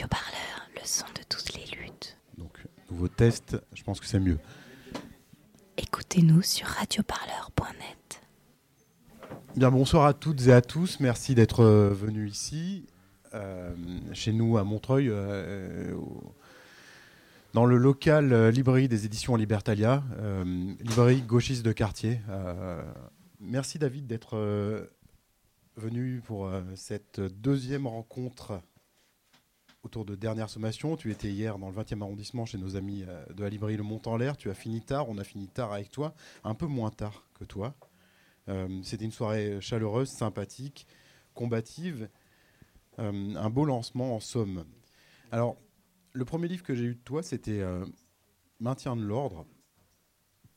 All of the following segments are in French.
Radio Parleur, le son de toutes les luttes. Donc, nouveau test, je pense que c'est mieux. Écoutez-nous sur radioparleur.net. Bien, bonsoir à toutes et à tous. Merci d'être euh, venus ici, euh, chez nous à Montreuil, euh, dans le local euh, librairie des éditions Libertalia, librairie gauchiste de quartier. Merci David d'être venu pour cette deuxième rencontre autour de Dernière Sommation. Tu étais hier dans le 20e arrondissement chez nos amis euh, de la librairie Le Mont en l'air. Tu as fini tard, on a fini tard avec toi, un peu moins tard que toi. Euh, C'était une soirée chaleureuse, sympathique, combative, euh, un beau lancement en somme. Alors, le premier livre que j'ai eu de toi, c'était Maintien de l'ordre,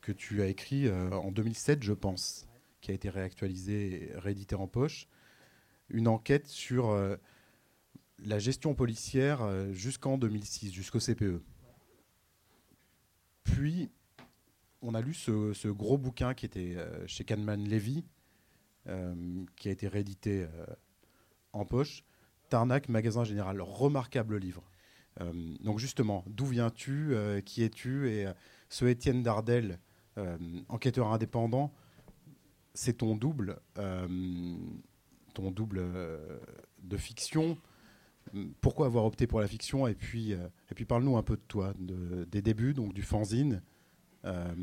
que tu as écrit en 2007, je pense, qui a été réactualisé et réédité en poche. Une enquête sur la gestion policière euh, jusqu'en 2006, jusqu'au CPE. Puis, on a lu ce, gros bouquin qui était euh, chez Kahneman Levy, euh, qui a été réédité en poche. Tarnac, magasin général, remarquable livre. Donc justement, d'où viens-tu, qui es-tu Et ce Étienne Dardel, enquêteur indépendant, c'est ton double, ton double de fiction. Pourquoi avoir opté pour la fiction Et puis, euh, et puis parle-nous un peu de toi, de- des débuts, donc du fanzine, euh,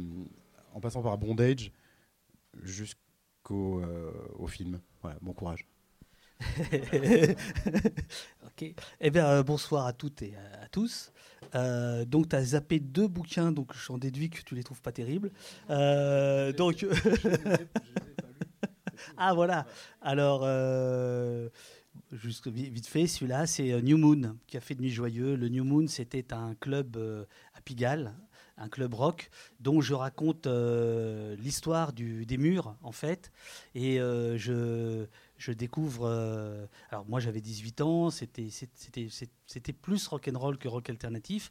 en passant par Bondage jusqu'au euh, au film. Voilà, bon courage. ok. Eh bien, euh, bonsoir à toutes et à, à tous. Euh, donc, tu as zappé deux bouquins, donc j'en déduis que tu les trouves pas terribles. Euh, donc, ah voilà. Alors, euh, juste vi- vite fait, celui-là, c'est euh, New Moon qui a fait de Nuit Joyeux. Le New Moon, c'était un club euh, à Pigalle, un club rock, dont je raconte euh, l'histoire des murs, en fait. Et je, je découvre. alors, moi, j'avais 18 ans, c'était plus rock'n'roll que rock alternatif,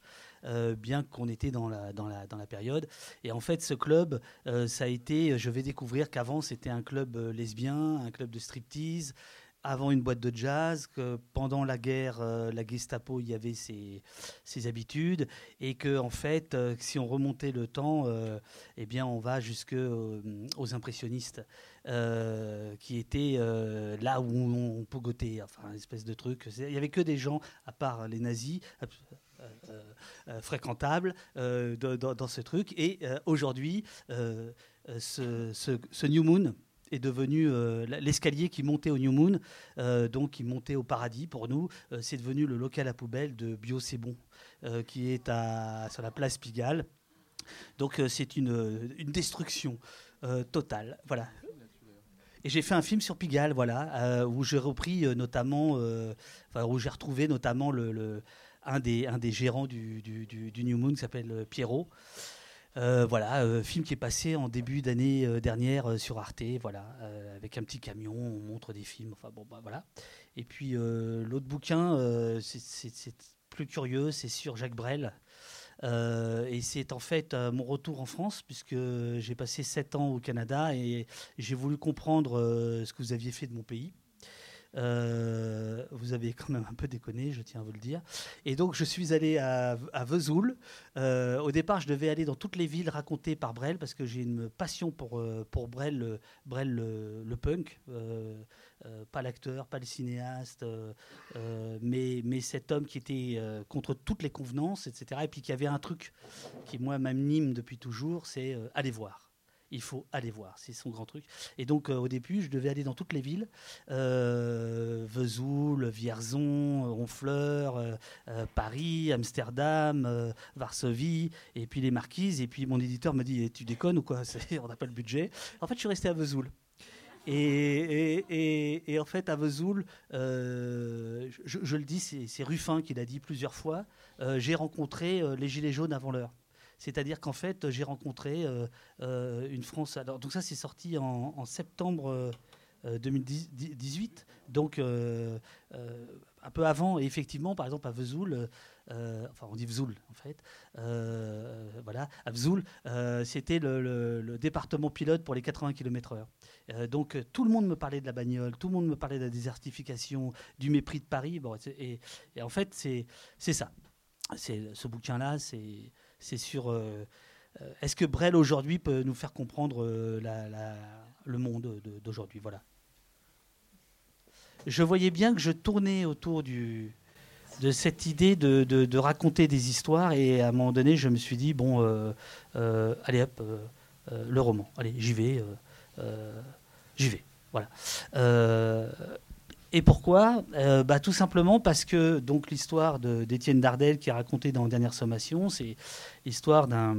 bien qu'on était dans la, dans, la, dans la période. Et en fait, ce club, ça a été. Je vais découvrir qu'avant, c'était un club lesbien, un club de striptease avant une boîte de jazz, que pendant la guerre, euh, la Gestapo, il y avait ses, ses habitudes, et que en fait, euh, si on remontait le temps, euh, eh bien, on va jusque aux impressionnistes, qui étaient là où on, pogotait, enfin, une espèce de truc. Il y avait que des gens, à part les nazis. fréquentables dans, ce truc. Et aujourd'hui, ce New Moon, est devenu euh, l'escalier qui montait au New Moon, euh, donc qui montait au paradis pour nous. Euh, c'est devenu le local à poubelle de Bio C'est Bon, qui est à, sur la place Pigalle. Donc c'est une, une destruction totale. Voilà. Et j'ai fait un film sur Pigalle, voilà, où j'ai repris notamment, où j'ai retrouvé notamment le, un, des, un des gérants du, du- New Moon qui s'appelle Pierrot. Euh, voilà, euh, film qui est passé en début d'année euh, dernière sur Arte, voilà, avec un petit camion, on montre des films, enfin bon, bah, voilà. Et puis l'autre bouquin, c'est- plus curieux, c'est sur Jacques Brel. Et c'est en fait mon retour en France, puisque j'ai passé sept ans au Canada et j'ai voulu comprendre ce que vous aviez fait de mon pays. Euh, vous avez quand même un peu déconné, je tiens à vous le dire. Et donc, je suis allé à, Vesoul. Euh, au départ, je devais aller dans toutes les villes racontées par Brel, parce que j'ai une passion pour, euh, pour Brel, Brel le, punk. Pas l'acteur, pas le cinéaste, mais, mais cet homme qui était contre toutes les convenances, etc. Et puis qui avait un truc qui, moi, m'anime depuis toujours, c'est aller voir. Il faut aller voir, c'est son grand truc. Et donc, euh, au début, je devais aller dans toutes les villes euh, Vesoul, Vierzon, Honfleur, euh, Paris, Amsterdam, Varsovie, et puis les Marquises. Et puis mon éditeur m'a dit Eh, Tu déconnes ou quoi? On n'a pas le budget. En fait, je suis resté à Vesoul. Et, en fait, à Vesoul, je, le dis, c'est Ruffin qui l'a dit plusieurs fois, j'ai rencontré les Gilets jaunes avant l'heure. C'est-à-dire qu'en fait, j'ai rencontré euh, euh, une France. Alors, donc ça, c'est sorti en, septembre, euh, 2018. Donc, un peu avant, effectivement, par exemple, à Vesoul, enfin on dit Vesoul en fait, voilà, à Vesoul, c'était le, département pilote pour les 80 km/h. donc tout le monde me parlait de la bagnole, tout le monde me parlait de la désertification, du mépris de Paris. Bon, et, et, en fait, c'est ça. Ce bouquin-là, c'est sur euh, est-ce que Brel aujourd'hui peut nous faire comprendre euh, le monde d'aujourd'hui? Voilà. Je voyais bien que je tournais autour de cette idée de, raconter des histoires et à un moment donné, je me suis dit bon, euh, allez hop, le roman, allez, j'y vais, j'y vais, voilà. Et pourquoi bah, Tout simplement parce que donc l'histoire d'Étienne Dardel qui est racontée dans Dernière Sommation, c'est l'histoire d'un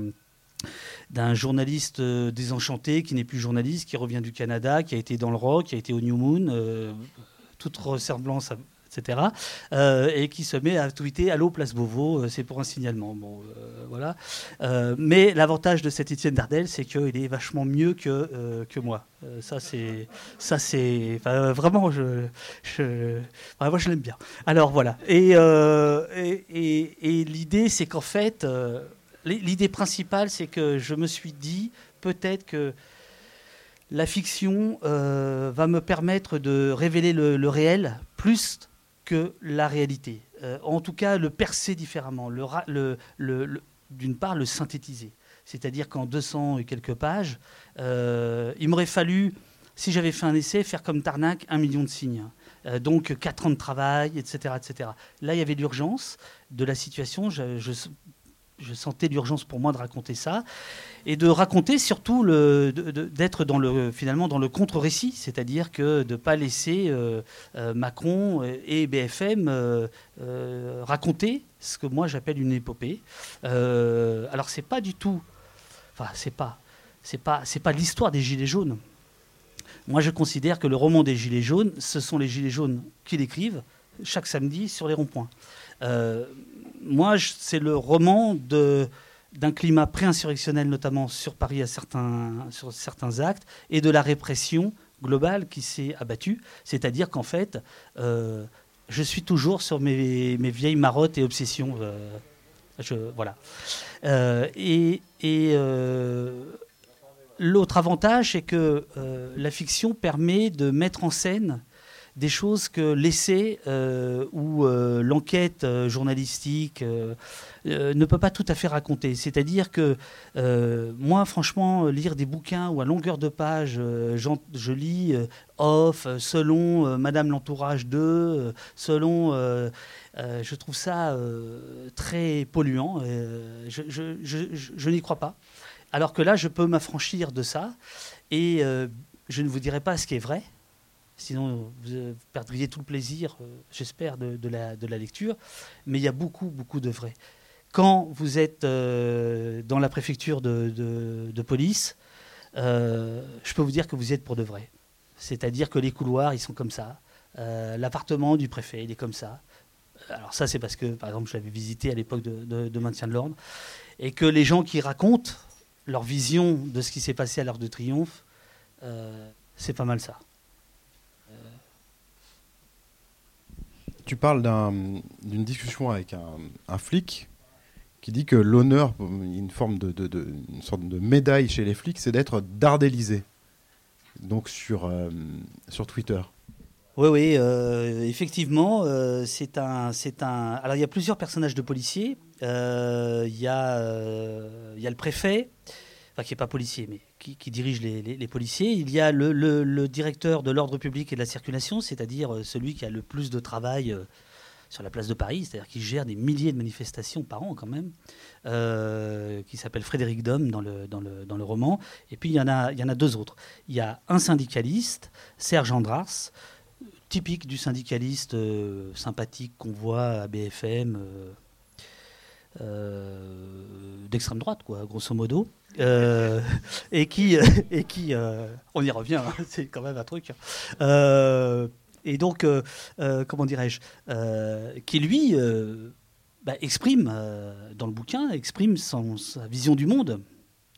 d'un journaliste euh, désenchanté qui n'est plus journaliste, qui revient du Canada, qui a été dans le rock, qui a été au New Moon, euh, toute ressemblance, etc. Euh, et qui se met à tweeter Allô, place Beauvau, c'est pour un signalement. Bon, voilà. mais l'avantage de cet Étienne Dardel, c'est qu'il est vachement mieux que, que moi. ça, c'est. Ça, c'est. vraiment, je, je, moi, je l'aime bien. Alors, voilà. Et, et, et l'idée, c'est qu'en fait l'idée principale, c'est que je me suis dit peut-être que la fiction euh, va me permettre de révéler le, réel plus la réalité. Euh, en tout cas, le percer différemment, d'une part le synthétiser. C'est-à-dire qu'en 200 et quelques pages, euh, il m'aurait fallu, si j'avais fait un essai, faire comme Tarnac un million de signes. donc quatre ans de travail, etc., etc. Là, il y avait l'urgence de la situation. je sentais l'urgence pour moi de raconter ça et de raconter surtout d'être le finalement dans le contre-récit, c'est-à-dire que de ne pas laisser euh, euh, Macron et BFM euh, raconter ce que moi j'appelle une épopée. alors c'est pas du tout, enfin c'est pas c'est pas c'est pas l'histoire des gilets jaunes. Moi je considère que le roman des gilets jaunes, ce sont les gilets jaunes qui l'écrivent chaque samedi sur les ronds-points moi, c'est le roman d'un climat pré-insurrectionnel, notamment sur Paris à certains, sur certains actes, et de la répression globale qui s'est abattue. C'est-à-dire qu'en fait, euh, je suis toujours sur mes, vieilles marottes et obsessions. Euh, je, voilà. Euh, et l'autre avantage, c'est que la fiction permet de mettre en scène des choses que l'essai euh, ou euh, l'enquête euh, journalistique ne peut pas tout à fait raconter. C'est-à-dire que moi, franchement, lire des bouquins où à longueur de page, je lis off, selon Madame l'entourage d'eux, selon... je trouve ça très polluant. je, je n'y crois pas. Alors que là, je peux m'affranchir de ça et je ne vous dirai pas ce qui est vrai, Sinon, vous perdriez tout le plaisir, euh, j'espère, de, la, lecture. Mais il y a beaucoup, beaucoup de vrai. Quand vous êtes euh, dans la préfecture de, police, euh, je peux vous dire que vous y êtes pour de vrai. C'est-à-dire que les couloirs, ils sont comme ça. L'appartement du préfet, il est comme ça. Alors ça, c'est parce que, par exemple, je l'avais visité à l'époque de, maintien de l'ordre. Et que les gens qui racontent leur vision de ce qui s'est passé à l'heure de triomphe, c'est pas mal ça. Tu parles d'une discussion avec un, flic qui dit que l'honneur, une forme de, une sorte de médaille chez les flics, c'est d'être dardélisé. Donc sur, euh, sur Twitter. Oui, oui, euh, effectivement, euh, c'est un, c'est un. Alors il y a plusieurs personnages de policiers. Il y il y a le préfet, enfin qui n'est pas policier, mais qui, dirige les, policiers. Il y a le, directeur de l'ordre public et de la circulation, c'est-à-dire euh, celui qui a le plus de travail euh, sur la place de Paris, c'est-à-dire qui gère des milliers de manifestations par an quand même, euh, qui s'appelle Frédéric Dom dans le, dans, le, dans le roman. Et puis il y, en a, il y en a deux autres. Il y a un syndicaliste, Serge Andrars, typique du syndicaliste sympathique qu'on voit à BFM. D'extrême droite, quoi, grosso modo, euh, et qui, et qui euh, on y revient, hein, c'est quand même un truc. Euh, et donc, comment dirais-je, qui lui bah, exprime dans le bouquin, exprime sa vision du monde,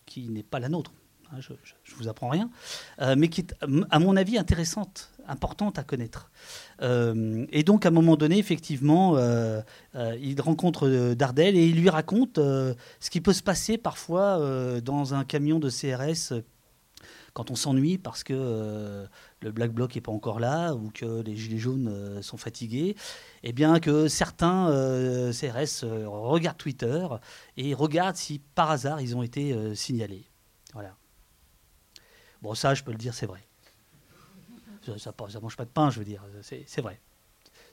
qui n'est pas la nôtre. Hein, je ne vous apprends rien, mais qui est, à mon avis, intéressante, importante à connaître. et donc, à un moment donné, effectivement, il rencontre Dardel et il lui raconte ce qui peut se passer parfois dans un camion de CRS quand on s'ennuie parce que euh, le Black Bloc n'est pas encore là ou que les Gilets jaunes euh, sont fatigués, et eh bien que certains euh, CRS regardent Twitter et regardent si par hasard ils ont été signalés. Voilà. Bon, ça, je peux le dire, c'est vrai. Ça ne mange pas de pain, je veux dire. C'est vrai.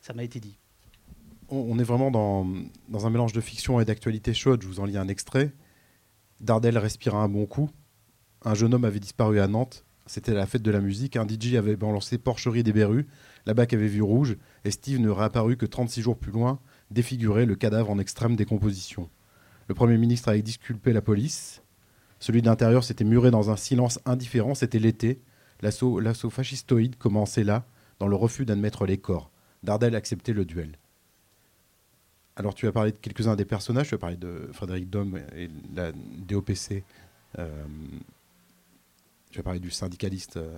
Ça m'a été dit. On est vraiment dans, un mélange de fiction et d'actualité chaude. Je vous en lis un extrait. Dardel respira un bon coup un jeune homme avait disparu à Nantes. C'était la fête de la musique. Un DJ avait balancé Porcherie des Berrues. La BAC avait vu rouge. Et Steve ne réapparut que 36 jours plus loin, défiguré, le cadavre en extrême décomposition. Le Premier ministre avait disculpé la police. Celui de l'intérieur s'était muré dans un silence indifférent. C'était l'été. L'assaut, fascistoïde commençait là, dans le refus d'admettre les corps. Dardel acceptait le duel. Alors tu as parlé de quelques-uns des personnages, tu as parlé de Frédéric Dom et la DOPC. Euh, tu vas parler du syndicaliste. Euh,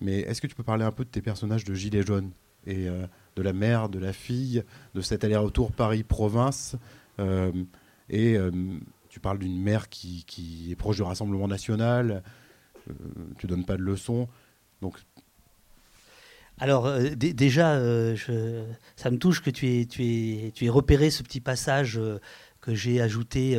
mais est-ce que tu peux parler un peu de tes personnages de Gilets jaunes et euh, de la mère, de la fille, de cet aller-retour Paris-Province Et tu parles d'une mère qui, qui, est proche du Rassemblement national. tu donnes pas de leçons. Donc alors déjà, je, ça me touche que tu aies, tu, tu repéré ce petit passage que j'ai ajouté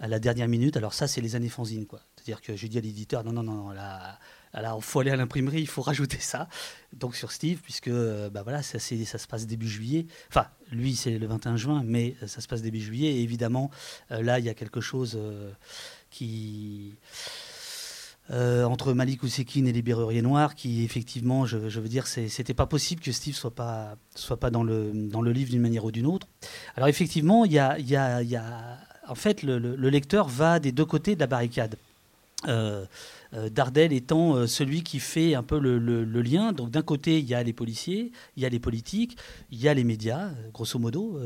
à la dernière minute. Alors ça, c'est les années fanzines. C'est-à-dire que j'ai dit à l'éditeur, non, non, non, là, il faut aller à l'imprimerie, il faut rajouter ça. Donc sur Steve, puisque bah voilà, ça, ça se passe début juillet. Enfin, lui, c'est le 21 juin, mais ça se passe début juillet. Et évidemment, euh, là, il y a quelque chose euh, qui... Euh, entre Malik Ousekine et les Berruriers Noirs, qui effectivement, je, veux dire, c'était pas possible que Steve soit pas soit pas dans le dans le livre d'une manière ou d'une autre. Alors effectivement, il y a, y, a, y a, en fait, le, le, lecteur va des deux côtés de la barricade. Euh, euh, Dardel étant euh, celui qui fait un peu le, lien. Donc d'un côté, il y a les policiers, il y a les politiques, il y a les médias, grosso modo.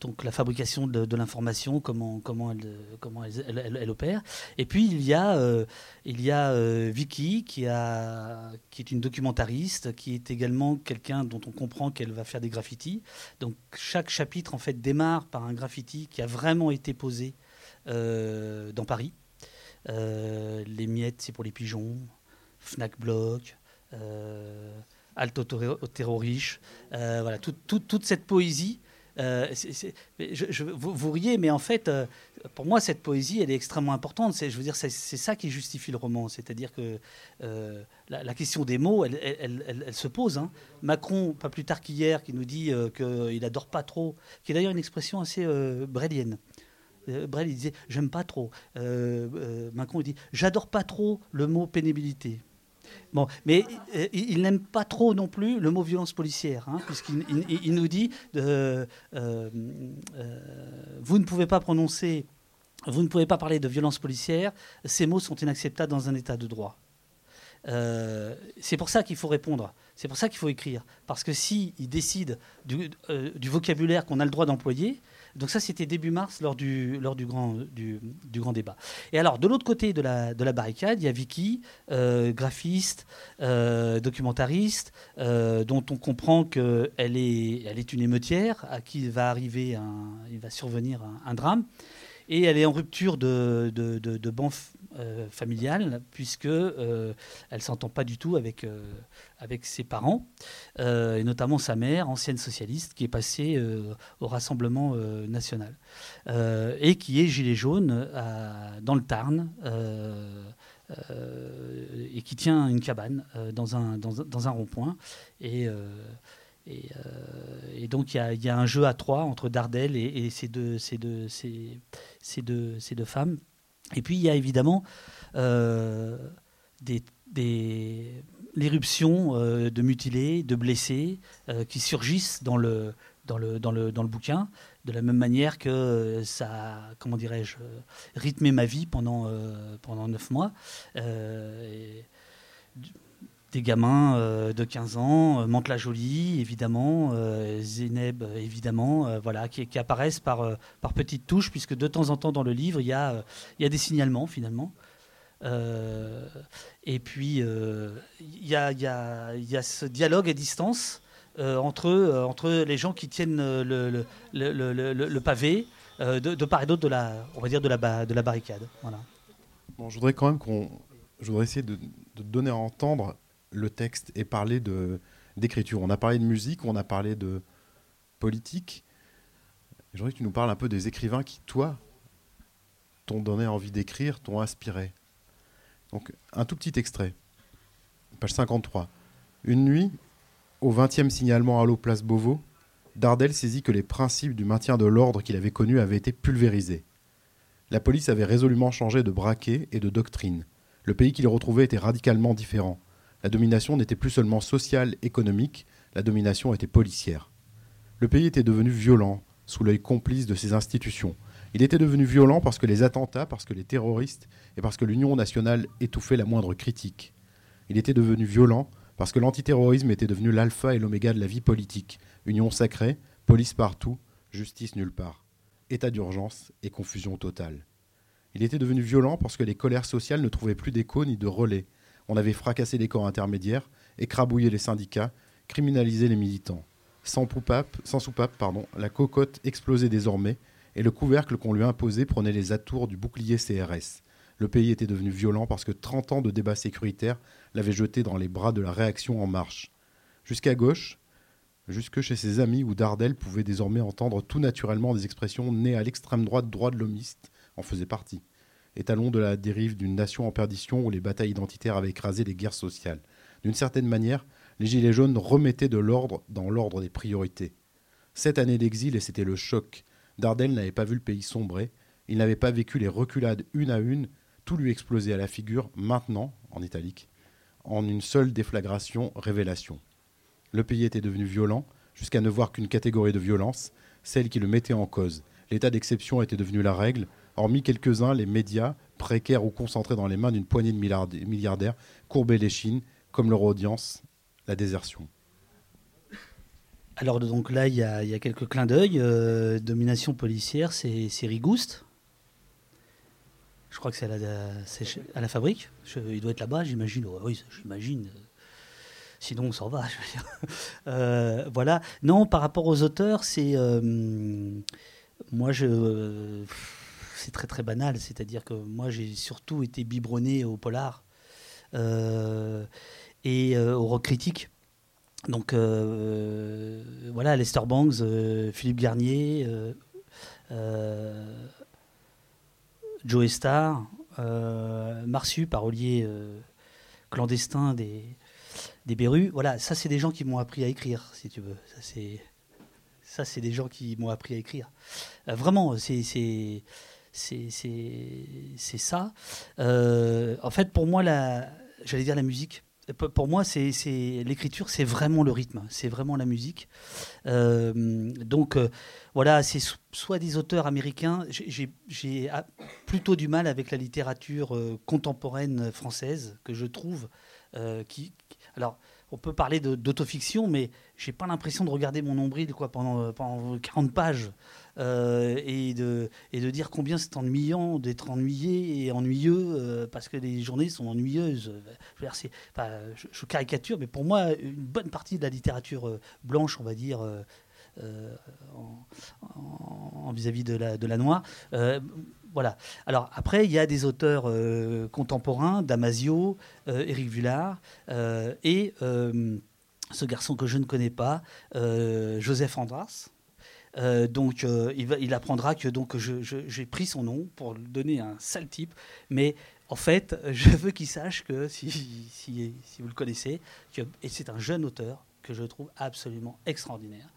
donc la fabrication de, l'information, comment, elle, opère. Et puis il y a, il y a Vicky qui, qui est une documentariste, qui est également quelqu'un dont on comprend qu'elle va faire des graffitis. Donc chaque chapitre en fait démarre par un graffiti qui a vraiment été posé dans Paris. Euh, les miettes, c'est pour les pigeons. Fnac Block. Euh, Alto Terroriche. Euh, voilà, toute cette poésie. je, vous, riez, mais en fait, pour moi, cette poésie, elle est extrêmement importante. C'est, je veux dire, c'est, ça qui justifie le roman. C'est-à-dire que la, question des mots, elle, elle, se pose. Hein. Macron, pas plus tard qu'hier, qui nous dit qu'il adore pas trop, qui est d'ailleurs une expression assez brélienne. Euh, Brel, disait J'aime pas trop. Euh, euh, Macron, il dit J'adore pas trop le mot pénibilité. Bon, mais il, n'aime pas trop non plus le mot violence policière, hein, puisqu'il il, nous dit Vous ne pouvez pas prononcer, vous ne pouvez pas parler de violence policière, ces mots sont inacceptables dans un état de droit. c'est pour ça qu'il faut répondre, c'est pour ça qu'il faut écrire. Parce que s'il décide du vocabulaire qu'on a le droit d'employer, donc ça, c'était début mars lors du, lors du, grand, du, grand débat. Et alors, de l'autre côté de la, de la barricade, il y a Vicky, euh, graphiste, euh, documentariste, euh, dont on comprend qu'elle est, elle est une émeutière, à qui va arriver un, il va survenir un, drame. Et elle est en rupture de, de, de, euh, familiale, puisque euh, elle s'entend pas du tout avec, euh, avec ses parents, et notamment sa mère, ancienne socialiste, qui est passée au Rassemblement national, et qui est gilet jaune dans le Tarn. et qui tient une cabane dans un, dans, un rond-point. Et, et, donc il y, y, a un jeu à trois entre Dardel et, et ces, deux, ces, deux, ces, ces, deux, ces deux femmes et puis il y a évidemment euh, l'éruption euh, de mutilés, de blessés euh, qui surgissent dans le, dans, le, dans, le, dans le bouquin, de la même manière que ça comment dirais-je, rythmé ma vie pendant, pendant neuf mois des gamins euh, de 15 ans, euh, la Jolie, évidemment, euh, Zéneb, évidemment, voilà, qui, apparaissent par, par petites touches, puisque de temps en temps dans le livre, il y a, il y a des signalements, finalement. Et puis, il y a, y, a, y, a, ce dialogue à distance entre, entre les gens qui tiennent le, le, le, le pavé de, de, part et d'autre de la, on va dire de la, de la barricade. Voilà. Bon, je voudrais quand même qu'on, je voudrais essayer de, de, donner à entendre le texte et parler de d'écriture. On a parlé de musique, on a parlé de politique. Je voudrais que tu nous parles un peu des écrivains qui, toi, t'ont donné envie d'écrire, t'ont inspiré. Donc, un tout petit extrait. Page 53. Une nuit, au 20e signalement à l'eau place Beauvau, Dardel saisit que les principes du maintien de l'ordre qu'il avait connu avaient été pulvérisés. La police avait résolument changé de braquet et de doctrine. Le pays qu'il retrouvait était radicalement différent. La domination n'était plus seulement sociale, économique, la domination était policière. Le pays était devenu violent, sous l'œil complice de ses institutions. Il était devenu violent parce que les attentats, parce que les terroristes et parce que l'Union nationale étouffait la moindre critique. Il était devenu violent parce que l'antiterrorisme était devenu l'alpha et l'oméga de la vie politique. Union sacrée, police partout, justice nulle part. État d'urgence et confusion totale. Il était devenu violent parce que les colères sociales ne trouvaient plus d'écho ni de relais. On avait fracassé les corps intermédiaires, écrabouillé les syndicats, criminalisé les militants. Sans, soupape, pardon, la cocotte explosait désormais et le couvercle qu'on lui imposait prenait les atours du bouclier CRS. Le pays était devenu violent parce que 30 ans de débats sécuritaires l'avaient jeté dans les bras de la réaction en marche. Jusqu'à gauche, jusque chez ses amis où Dardel pouvait désormais entendre tout naturellement des expressions nées à l'extrême droite droit de l'homiste en faisait partie. Étalon de la dérive d'une nation en perdition où les batailles identitaires avaient écrasé les guerres sociales. D'une certaine manière, les Gilets jaunes remettaient de l'ordre dans l'ordre des priorités. Sept années d'exil et c'était le choc. Dardel n'avait pas vu le pays sombrer, il n'avait pas vécu les reculades une à une, tout lui explosait à la figure, maintenant, en italique, en une seule déflagration, révélation. Le pays était devenu violent, jusqu'à ne voir qu'une catégorie de violence, celle qui le mettait en cause. L'état d'exception était devenu la règle, hormis quelques-uns, les médias, précaires ou concentrés dans les mains d'une poignée de milliardaires, courbaient les chines, comme leur audience, la désertion. Alors donc là, il y, a, quelques clins d'œil. Euh, domination policière, c'est Rigouste. Je crois que c'est à, la fabrique. il doit être là-bas, j'imagine. oui, j'imagine. Sinon, on s'en va. Euh, voilà. Non, par rapport aux auteurs, c'est euh, moi je c'est très très banal. C'est-à-dire que moi j'ai surtout été biberonné au polar et au rock critique. Donc euh, voilà, Lester Bangs, euh, Philippe Garnier, euh, Joe Star, Marsu, parolier clandestin des, des. Voilà, ça c'est des gens qui m'ont appris à écrire, si tu veux. Ça, c'est des gens qui m'ont appris à écrire. vraiment, c'est, c'est, ça. en fait, pour moi, la, j'allais dire la musique pour moi, c'est l'écriture, c'est vraiment le rythme, c'est vraiment la musique. Euh, donc euh, voilà, c'est soit des auteurs américains. J'ai plutôt du mal avec la littérature euh, contemporaine française que je trouve qui. Alors, on peut parler d'autofiction, mais j'ai pas l'impression de regarder mon nombril quoi pendant, pendant 40 pages. Euh, et, de, dire combien c'est ennuyant d'être ennuyé et ennuyeux euh, parce que les journées sont ennuyeuses. Je, caricature, mais pour moi, une bonne partie de la littérature euh, blanche, on va dire, en vis-à-vis de, la, de la noire, voilà. Alors après, il y a des auteurs contemporains, Damasio, Éric Vuillard, et ce garçon que je ne connais pas, Joseph Andras. Euh, donc euh, il, apprendra que donc j'ai pris son nom pour donner un sale type, mais en fait je veux qu'il sache que si, si, vous le connaissez, et c'est un jeune auteur que je trouve absolument extraordinaire.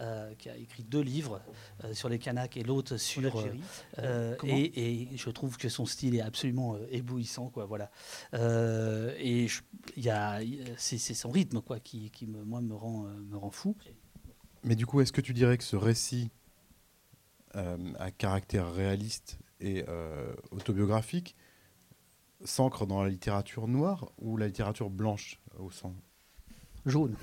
Euh, qui a écrit deux livres sur les Kanaks et l'autre sur et, et, je trouve que son style est absolument éblouissant quoi voilà. Et il y a c'est son rythme quoi qui, qui me, moi me rend me rend fou. Mais du coup, est-ce que tu dirais que ce récit euh, à caractère réaliste et euh, autobiographique s'ancre dans la littérature noire ou la littérature blanche au sang? Jaune.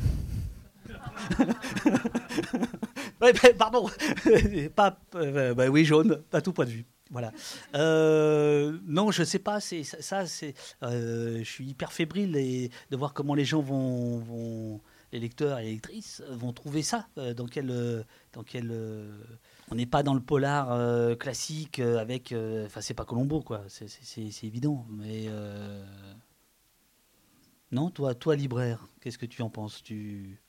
Ouais, bah, pardon. pas, euh, bah oui, jaune, à tout point de vue. Voilà. Euh, non, je sais pas. C'est ça. c'est. euh, je suis hyper fébrile et de voir comment les gens vont, vont les lecteurs et les lectrices vont trouver ça. dans quel, dans quel. on n'est pas dans le polar classique avec. Enfin, c'est pas Colombo, quoi. C'est- évident. Mais non, toi, toi, libraire, qu'est-ce que tu en penses? Tu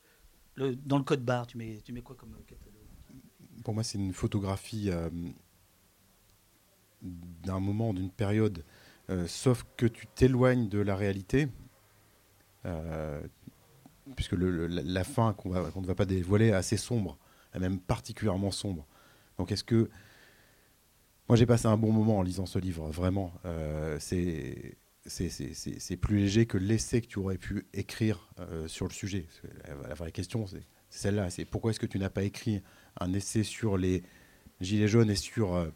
dans le code barre, tu mets, quoi comme catalogue? Pour moi, c'est une photographie euh, d'un moment, d'une période, euh, sauf que tu t'éloignes de la réalité, euh, puisque la, fin qu'on ne va pas dévoiler est assez sombre, est même particulièrement sombre. Donc, est-ce que. Moi, j'ai passé un bon moment en lisant ce livre, vraiment. C'est. C'est plus léger que l'essai que tu aurais pu écrire euh, sur le sujet. La, vraie question, c'est celle-là. C'est pourquoi est-ce que tu n'as pas écrit un essai sur les gilets jaunes et sur, euh,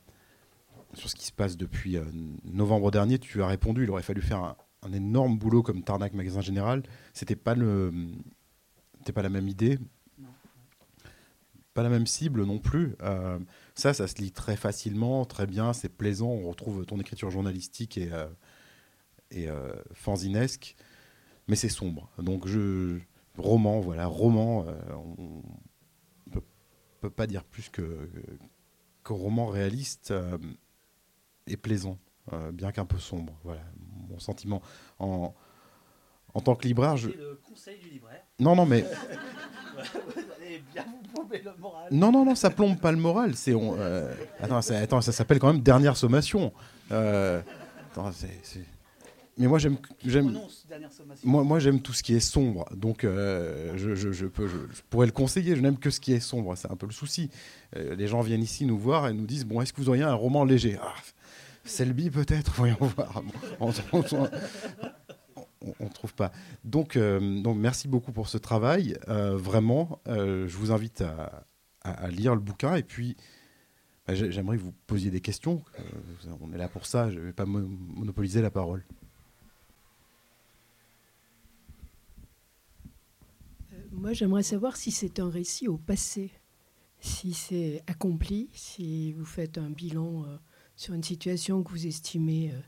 ce qui se passe depuis euh, novembre dernier, tu as répondu. Il aurait fallu faire un, énorme boulot comme Tarnac Magasin Général. C'était pas le, pas la même idée, pas la même cible non plus. Ça, ça se lit très facilement, très bien, c'est plaisant. On retrouve ton écriture journalistique et, et euh, fanzinesque, mais c'est sombre. Donc je roman, voilà, roman. euh, on, peut, peut pas dire plus que, que roman réaliste euh, et plaisant, bien qu'un peu sombre. Voilà, mon sentiment. En, en tant que libraire, je... Le conseil du libraire. non, non, mais Vous allez bien vous plomber le moral. non, non, non, ça plombe pas le moral. C'est on, euh, attends, ça, attends, ça s'appelle quand même dernière sommation. Euh, attends, c'est- Mais moi j'aime, moi, moi j'aime tout ce qui est sombre. Donc euh, je, je- je peux, je, je pourrais le conseiller. Je n'aime que ce qui est sombre. C'est un peu le souci. Euh, les gens viennent ici nous voir et nous disent bon, est-ce que vous auriez un roman léger? Ah, Selby peut-être? Voyons voir. On, on- on- on- on trouve pas. Donc, euh, donc merci beaucoup pour ce travail. Vraiment, je vous invite à, à- à lire le bouquin et puis bah, j'ai- j'aimerais que vous posiez des questions. On est là pour ça. Je ne vais pas mo- monopoliser la parole. Moi, j'aimerais savoir si c'est un récit au passé, si c'est accompli, si vous faites un bilan euh, sur une situation que vous estimez euh,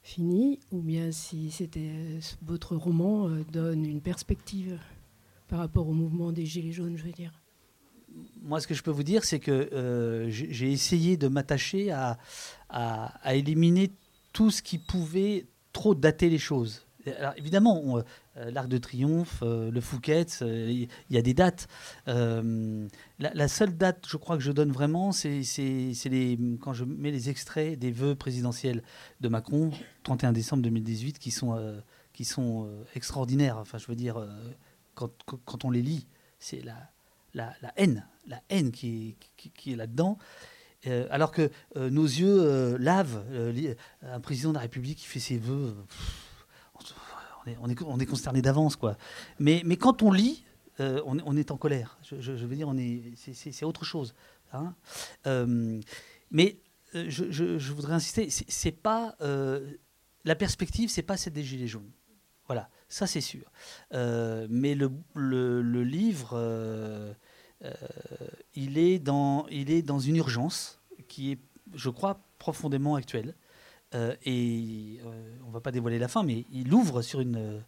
finie, ou bien si c'était euh, votre roman donne une perspective par rapport au mouvement des Gilets jaunes, je veux dire. Moi, ce que je peux vous dire, c'est que j'ai essayé de m'attacher à, à- à éliminer tout ce qui pouvait trop dater les choses. Alors, évidemment, on, l'Arc de Triomphe, euh, le Fouquet's, euh, il y a des dates. Euh, la, seule date, je crois que je donne vraiment, c'est quand je mets les extraits des vœux présidentiels de Macron, 31 décembre 2018, qui sont, euh, euh, extraordinaires. Enfin, je veux dire, euh, quand, on les lit, c'est la, haine, la haine qui est, là-dedans. Euh, alors que euh, nos yeux euh, lavent euh, un président de la République qui fait ses vœux. euh, on, est, on, est, on est consterné d'avance, quoi. Mais, mais quand on lit, euh, on, est- en colère. Je, veux dire, on est, c'est, autre chose. hein. Euh, mais euh, je, voudrais insister, c'est, pas la perspective, c'est pas celle des gilets jaunes. Voilà, ça c'est sûr. Mais le, le- le livre, il, est dans, il est dans une urgence qui est, je crois, profondément actuelle. Euh, et euh, on va pas dévoiler la fin, mais il ouvre sur une, euh,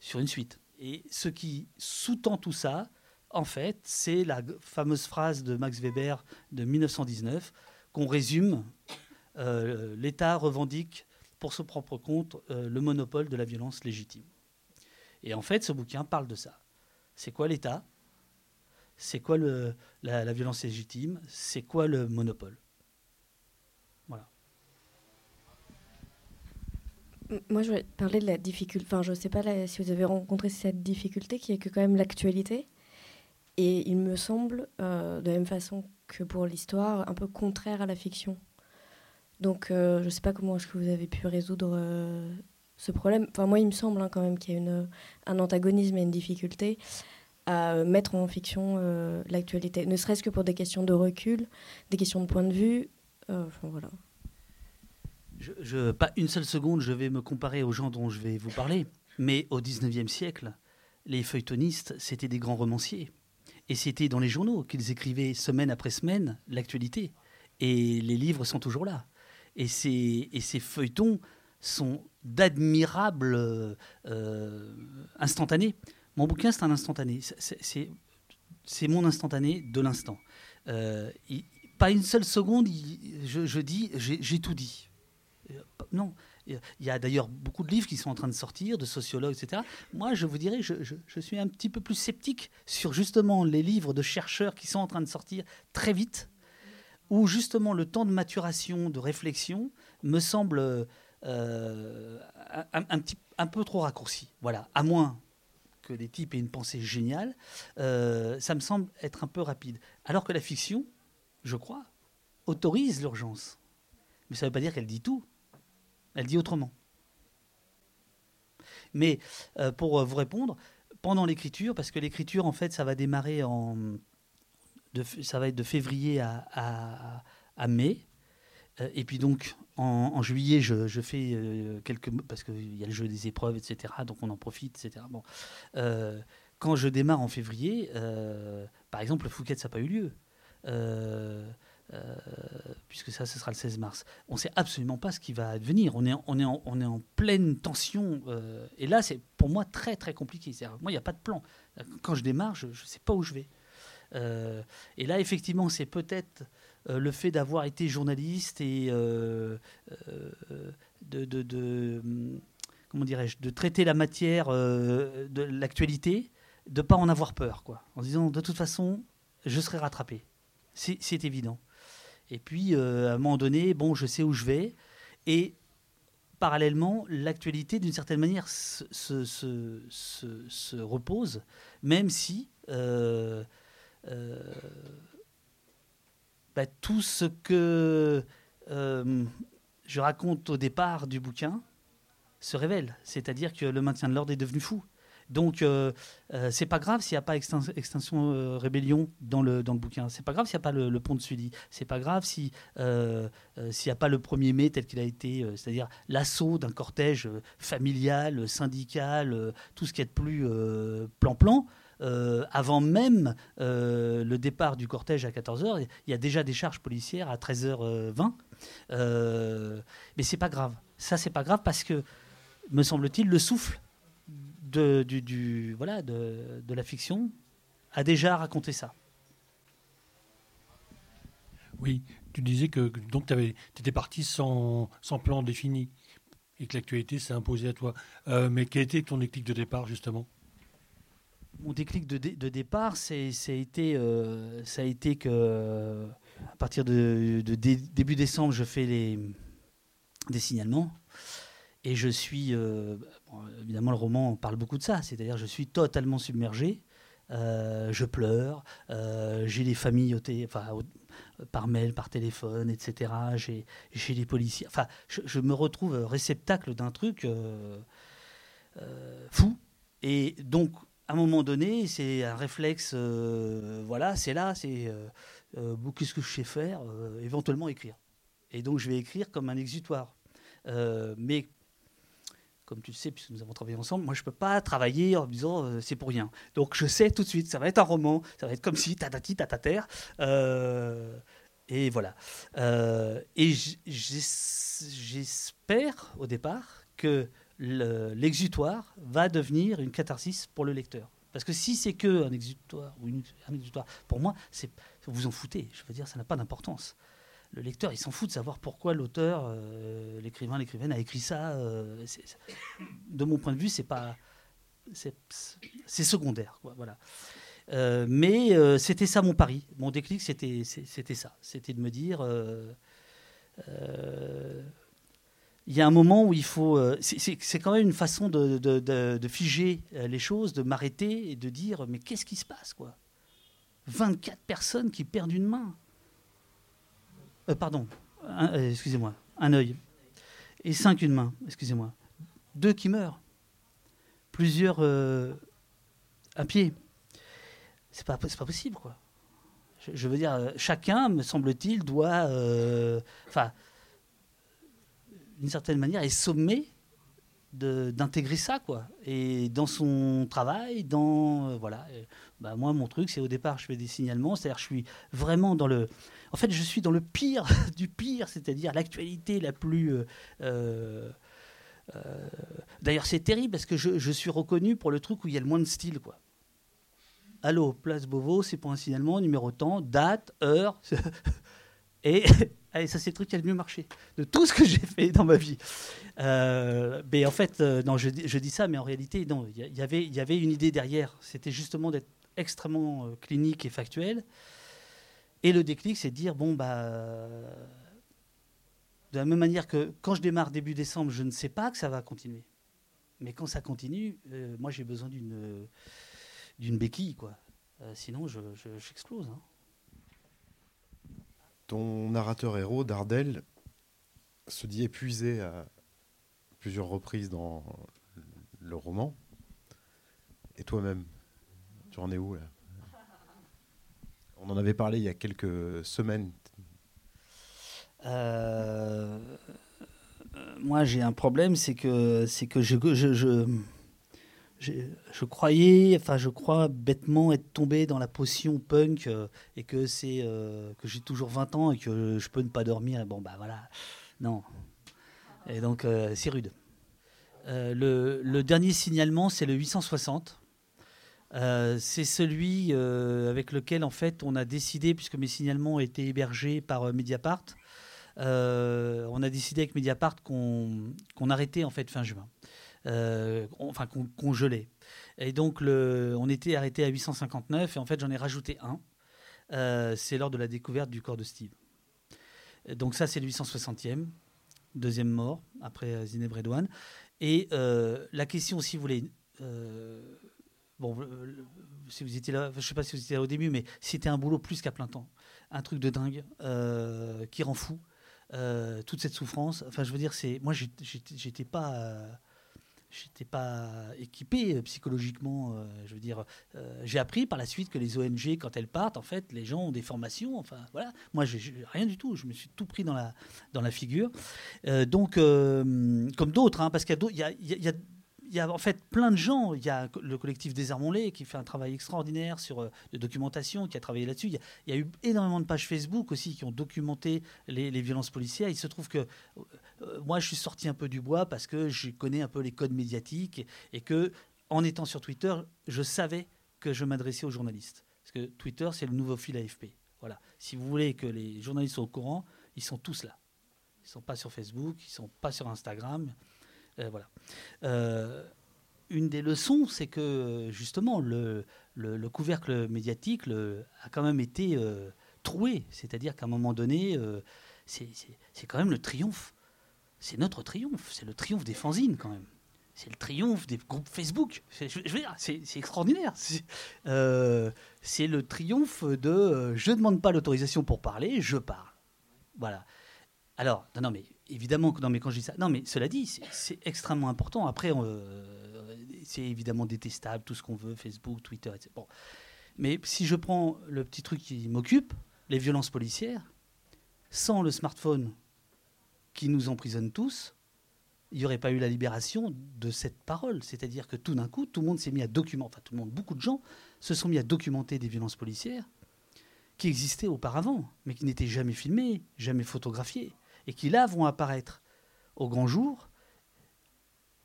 sur une suite. Et ce qui sous-tend tout ça, en fait, c'est la fameuse phrase de Max Weber de 1919 qu'on résume euh, l'État revendique pour son propre compte le monopole de la violence légitime. Et en fait, ce bouquin parle de ça. C'est quoi l'État? C'est quoi la violence légitime? C'est quoi le monopole Voilà. M- Moi, je voulais parler de la difficulté. Enfin, je ne sais pas si vous avez rencontré cette difficulté qui est que quand même l'actualité. Et il me semble, euh, de la même façon que pour l'histoire, un peu contraire à la fiction. Donc, euh, je ne sais pas comment est-ce que vous avez pu résoudre euh, ce problème. Enfin, moi, il me semble hein, quand même qu'il y a une, un antagonisme et une difficulté à mettre en fiction l'actualité, ne serait-ce que pour des questions de recul, des questions de point de vue. Enfin, voilà. Pas une seule seconde, je vais me comparer aux gens dont je vais vous parler. Mais au 19e siècle, les feuilletonistes, c'était des grands romanciers. Et c'était dans les journaux qu'ils écrivaient semaine après semaine l'actualité. Et les livres sont toujours là. Et ces, et ces feuilletons sont d'admirables euh, instantanés. Mon bouquin, c'est un instantané. C'est mon instantané de l'instant. Euh, pas une seule seconde, je dis, j'ai tout dit. Non, il y a d'ailleurs beaucoup de livres qui sont en train de sortir, de sociologues, etc. Moi, je vous dirais, je, suis un petit peu plus sceptique sur justement les livres de chercheurs qui sont en train de sortir très vite, où justement le temps de maturation, de réflexion, me semble euh, un peu trop raccourci. Voilà, à moins que les types aient une pensée géniale, euh, ça me semble être un peu rapide. Alors que la fiction, je crois, autorise l'urgence. Mais ça ne veut pas dire qu'elle dit tout. Elle dit autrement. Mais euh, pour euh, vous répondre, pendant l'écriture, parce que l'écriture, en fait, ça va démarrer en. de février à, mai. Euh, et puis donc, en, juillet, je, fais quelques. Parce qu'il y a le jeu des épreuves, etc. Donc on en profite, etc. Quand je démarre en février, par exemple, le Fouquet, ça n'a pas eu lieu. Euh, puisque ça, ce sera le 16 mars. On ne sait absolument pas ce qui va advenir. On est, en, pleine tension. Euh, et là, c'est pour moi très, très compliqué. Moi, il n'y a pas de plan. Quand je démarre, je ne sais pas où je vais. Euh, et là, effectivement, c'est peut-être le fait d'avoir été journaliste et de, comment dirais-je, de traiter la matière de l'actualité, de ne pas en avoir peur, quoi. En disant, de toute façon, je serai rattrapé. C'est évident. Et puis, euh, à un moment donné, bon, je sais où je vais. Et parallèlement, l'actualité, d'une certaine manière, se, se, se, repose, même si euh, euh, bah, tout ce que je raconte au départ du bouquin se révèle. C'est-à-dire que le maintien de l'ordre est devenu fou. Donc, euh, euh, c'est pas grave s'il n'y a pas Extinction euh, Rébellion dans le, dans le bouquin. C'est pas grave s'il n'y a pas le, pont de Sully. C'est pas grave s'il n'y a pas le 1er mai tel qu'il a été, c'est-à-dire l'assaut d'un cortège familial, syndical, tout ce qui est de plus plan-plan. avant même le départ du cortège à 14h, il y a déjà des charges policières à 13h20. mais c'est pas grave. Ça, c'est pas grave parce que, me semble-t-il, le souffle de, du, voilà, de, de, la fiction a déjà raconté ça. Oui, tu disais que donc tu étais parti sans, sans, plan défini et que l'actualité s'est imposée à toi. Euh, mais quel était ton déclic de départ justement? Mon déclic de, de départ, c'est, été, euh, ça a été que à partir de, de, début décembre, je fais les, des signalements. Et je suis, euh, évidemment, le roman parle beaucoup de ça, c'est-à-dire je suis totalement submergé. Euh, je pleure, euh, j'ai les familles au par mail, par téléphone, etc. J'ai les policiers. Enfin, je, me retrouve réceptacle d'un truc fou. Et donc, à un moment donné, c'est un réflexe, voilà, c'est là, c'est qu'est-ce que je sais faire Éventuellement écrire. Et donc, je vais écrire comme un exutoire. mais comme tu le sais, puisque nous avons travaillé ensemble, moi je ne peux pas travailler en me disant euh, c'est pour rien. Donc je sais tout de suite, ça va être un roman, ça va être comme si tatati tatataire. Euh, et voilà. Euh, et j'espère au départ que l'exutoire va devenir une catharsis pour le lecteur. Parce que si c'est que un exutoire ou une, un exutoire, pour moi, c'est vous en foutez. Je veux dire, ça n'a pas d'importance le lecteur, il s'en fout de savoir pourquoi l'auteur, euh, l'écrivain, l'écrivaine a écrit ça. Euh, de mon point de vue, c'est pas, c'est secondaire, voilà. Euh, mais c'était ça mon pari, mon déclic, c'était c'était ça, c'était de me dire, il y a un moment où il faut, c'est quand même une façon de, de, de figer les choses, de m'arrêter et de dire, mais qu'est-ce qui se passe, quoi? 24 personnes qui perdent une main. Euh, pardon, euh, excusez-moi, un œil. Et cinq une main, excusez-moi. Deux qui meurent. Plusieurs euh, un pied. C'est pas, pas possible, quoi. Je, veux dire, chacun, me semble-t-il, doit, enfin, d'une certaine manière, est sommé d'intégrer ça quoi. Et dans son travail dans euh, voilà bah, moi mon truc c'est au départ je fais des signalements c'est-à-dire je suis vraiment dans le en fait je suis dans le pire du pire c'est-à-dire l'actualité la plus euh, d'ailleurs c'est terrible parce que je, je, suis reconnu pour le truc où il y a le moins de style quoi. Allô place Beauvau c'est pour un signalement numéro temps date heure et Allez, ça, c'est le truc qui a le mieux marché de tout ce que j'ai fait dans ma vie. Euh, mais en fait, euh, non, je, dis ça, mais en réalité, non, il y, avait, une idée derrière. C'était justement d'être extrêmement euh, clinique et factuel. Et le déclic, c'est de dire bon, bah. de la même manière que quand je démarre début décembre, je ne sais pas que ça va continuer. Mais quand ça continue, moi, j'ai besoin d'une d'une béquille, quoi. sinon, j'explose. Je, hein ton narrateur héros, Dardel, se dit épuisé à plusieurs reprises dans le roman. Et toi-même, tu en es où là? On en avait parlé il y a quelques semaines. Euh, moi, j'ai un problème, c'est que c'est que je, croyais, enfin je crois bêtement être tombé dans la potion punk euh, et que c'est euh, que j'ai toujours 20 ans et que je peux ne pas dormir. Bon bah voilà, non. Et donc euh, c'est rude. Le, dernier signalement c'est le 860. c'est celui avec lequel en fait on a décidé, puisque mes signalements étaient hébergés par Mediapart, on a décidé avec Mediapart qu'on arrêtait en fait fin juin. Euh, enfin qu'on gelait. Et donc on était arrêté à 859 et en fait j'en ai rajouté un. Euh, c'est lors de la découverte du corps de Steve. Donc ça c'est le 860e, deuxième mort après Zineb Redouane. Et euh, la question, si vous voulez, bon, si vous étiez là, je sais pas si vous étiez là au début, mais c'était un boulot plus qu'à plein temps, un truc de dingue qui rend fou. toute cette souffrance. Enfin, je veux dire, c'est moi, j'étais pas j'étais pas équipé euh, psychologiquement. Euh, je veux dire, euh, j'ai appris par la suite que les ONG, quand elles partent, en fait, les gens ont des formations. Enfin, voilà. Moi, j'ai rien du tout. Je me suis tout pris dans la dans la figure. donc, comme d'autres, hein, parce qu'il y, a en fait plein de gens. Il y a le collectif Désarmons-les qui fait un travail extraordinaire sur de documentation, qui a travaillé là-dessus. Il, y a eu énormément de pages Facebook aussi qui ont documenté les, violences policières. Il se trouve que euh, moi, je suis sorti un peu du bois parce que je connais un peu les codes médiatiques et, que, en étant sur Twitter, je savais que je m'adressais aux journalistes. Parce que Twitter, c'est le nouveau fil AFP. Voilà. Si vous voulez que les journalistes soient au courant, ils sont tous là. Ils ne sont pas sur Facebook, ils ne sont pas sur Instagram. Euh, voilà. Euh, une des leçons, c'est que justement le, le, couvercle médiatique a quand même été troué. C'est-à-dire qu'à un moment donné, c'est quand même le triomphe. C'est notre triomphe. C'est le triomphe des fanzines quand même. C'est le triomphe des groupes Facebook. C'est extraordinaire. C'est le triomphe de je ne demande pas l'autorisation pour parler, je parle. Voilà. Alors, non, non, mais évidemment, non, mais quand je dis ça, non, mais cela dit, c'est extrêmement important. Après, euh, c'est évidemment détestable, tout ce qu'on veut, Facebook, Twitter, etc. Mais si je prends le petit truc qui m'occupe, les violences policières, sans le smartphone qui nous emprisonne tous, il n'y aurait pas eu la libération de cette parole. C'est-à-dire que tout d'un coup, tout le monde s'est mis à documenter, enfin tout le monde, beaucoup de gens se sont mis à documenter des violences policières qui existaient auparavant, mais qui n'étaient jamais filmées, jamais photographiées et qui là vont apparaître au grand jour.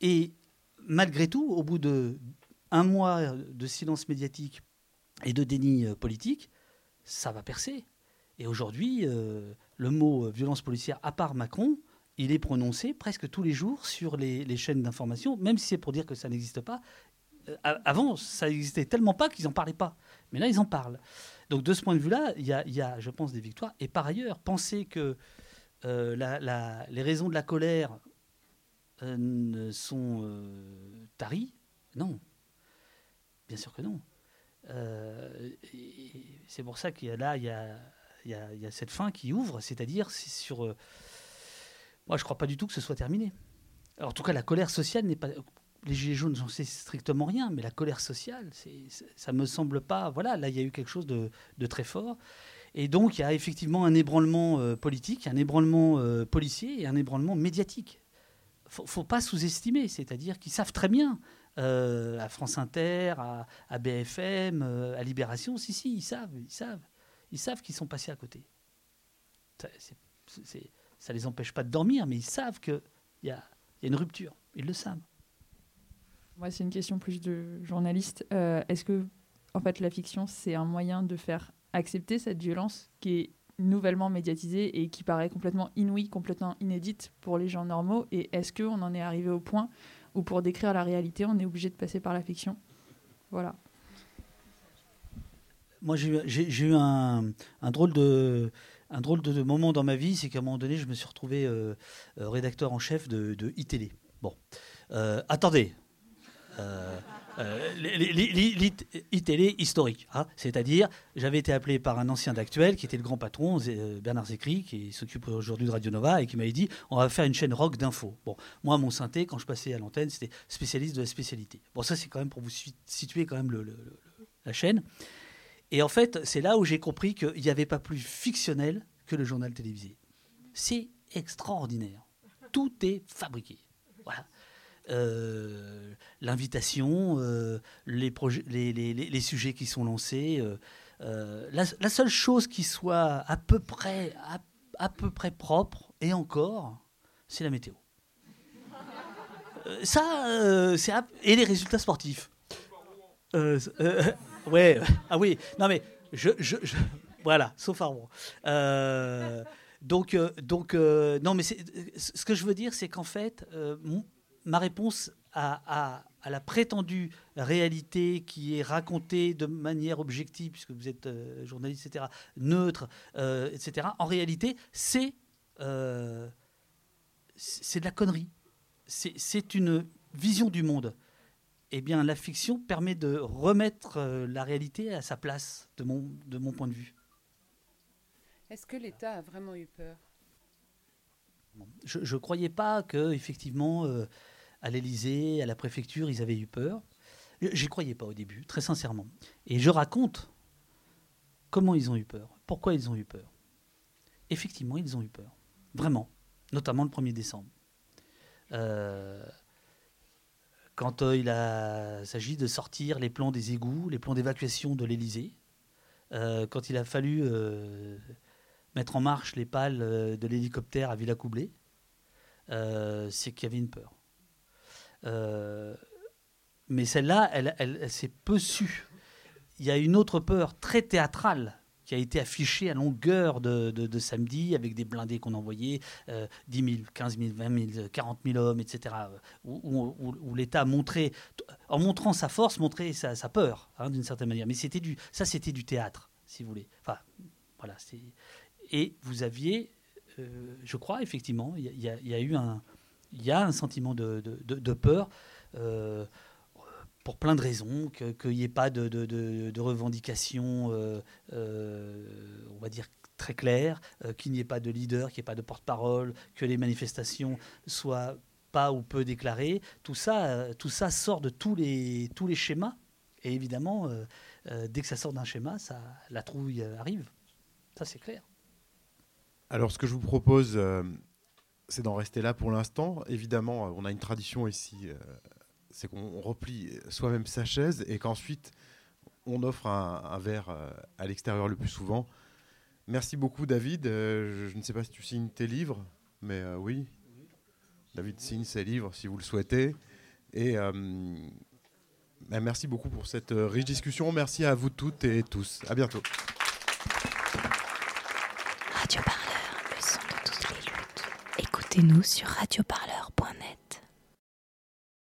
Et malgré tout, au bout de un mois de silence médiatique et de déni euh, politique, ça va percer. Et aujourd'hui, euh, le mot euh, violence policière, à part Macron, il est prononcé presque tous les jours sur les, chaînes d'information, même si c'est pour dire que ça n'existe pas. avant, ça n'existait tellement pas qu'ils n'en parlaient pas. Mais là, ils en parlent. Donc de ce point de vue-là, il y, a, je pense, des victoires. Et par ailleurs, penser que euh, les raisons de la colère euh, sont euh, taries Non. Bien sûr que non. c'est pour ça qu'il y a là, il y a, il y a, cette fin qui ouvre, c'est-à-dire sur. moi, je ne crois pas du tout que ce soit terminé. Alors, en tout cas, la colère sociale n'est pas. Les Gilets jaunes, j'en sais strictement rien, mais la colère sociale, ça me semble pas. Voilà, là, il y a eu quelque chose de, très fort. Et donc, il y a effectivement un ébranlement euh, politique, un ébranlement euh, policier et un ébranlement médiatique. faut, faut pas sous-estimer, c'est-à-dire qu'ils savent très bien. euh, à France Inter, à, BFM, euh, à Libération, si, si, ils savent, ils savent. Ils savent qu'ils sont passés à côté. Ça, ça les empêche pas de dormir, mais ils savent qu'il y a, il y a une rupture. Ils le savent. Moi, c'est une question plus de journaliste. Euh, Est-ce que, en fait, la fiction, c'est un moyen de faire accepter cette violence qui est nouvellement médiatisée et qui paraît complètement inouïe, complètement inédite pour les gens normaux? Et est-ce qu'on en est arrivé au point où, pour décrire la réalité, on est obligé de passer par la fiction? Voilà. Moi, j'ai eu- un, drôle de moment dans ma vie, c'est qu'à un moment donné, je me suis retrouvé euh, euh, rédacteur en chef de, de iTélé. Bon, Euh, attendez. ITélé historique, hein. c'est-à-dire j'avais été appelé par un ancien d'actuel qui était le grand patron, Bernard Zécry, qui s'occupe aujourd'hui de Radio Nova et qui m'avait dit on va faire une chaîne rock d'infos. Bon, moi mon synthé quand je passais à l'antenne c'était spécialiste de la spécialité. Bon ça c'est quand même pour vous si- situer quand même la chaîne. Et en fait, c'est là où j'ai compris qu'il n'y avait pas plus fictionnel que le journal télévisé. C'est extraordinaire. Tout est fabriqué. Voilà. Euh, L'invitation, euh, les, les, les- les- sujets qui sont lancés. euh, euh, la, la seule chose qui soit à peu près, à, à peu près propre, et encore, c'est la météo. Ça, c'est et les résultats sportifs. Ouais, ah oui, non mais je, je, voilà, sauf Rouen. Euh, donc, euh, donc euh, non mais ce que je veux dire, c'est qu'en fait, euh, ma réponse à, à- la prétendue réalité qui est racontée de manière objective, puisque vous êtes journaliste, etc., neutre, etc., en réalité, c'est c'est de la connerie. C'est une vision du monde eh bien, la fiction permet de remettre euh, la réalité à sa place, de mon, de mon point de vue. Est-ce que l'État a vraiment eu peur? Je ne croyais pas que, effectivement, euh, à l'Élysée, à la préfecture, ils avaient eu peur. J'y croyais pas au début, très sincèrement. Et je raconte comment ils ont eu peur, pourquoi ils ont eu peur. Effectivement, ils ont eu peur, vraiment, notamment le 1er décembre. Euh, quand euh, il s'agit de sortir les plans des égouts, les plans d'évacuation de l'Élysée, euh, quand il a fallu euh, mettre en marche les pales euh, de l'hélicoptère à Villacoublay, euh, c'est qu'il y avait une peur. Mais celle-là, elle, elle, elle s'est peu su. Il y a une autre peur très théâtrale qui a été affichée à longueur de, samedi avec des blindés qu'on envoyait, euh, 10 000, 15 000, 20 000, 40 000 hommes, etc. euh, Où, l'État a montré, en montrant sa force, montrait sa, peur, hein, d'une certaine manière. Mais ça, c'était du théâtre, si vous voulez. Enfin, voilà. Et vous aviez, euh, je crois, effectivement, il y, a- eu un, sentiment de- de peur. euh, pour plein de raisons, qu'il n'y ait pas de, de, revendications, euh, euh, on va dire, très claires, euh, qu'il n'y ait pas de leader, qu'il n'y ait pas de porte-parole, que les manifestations soient pas ou peu déclarées. Tout ça, tout ça sort de tous les, tous les schémas. Et évidemment, dès que ça sort d'un schéma, ça, la trouille arrive. Ça, c'est clair. Alors, ce que je vous propose, c'est d'en rester là pour l'instant. Évidemment, on a une tradition ici, c'est qu'on replie soi-même sa chaise et qu'ensuite, on offre un, verre euh, à l'extérieur le plus souvent. Merci beaucoup, David. Euh, je, ne sais pas si tu signes tes livres, mais euh, oui. David signe ses livres si vous le souhaitez. Et ben, merci beaucoup pour cette riche discussion. Merci à vous toutes et tous. À bientôt. Radio Parleur, le son de toutes les luttes. Écoutez-nous sur radioparleur.net.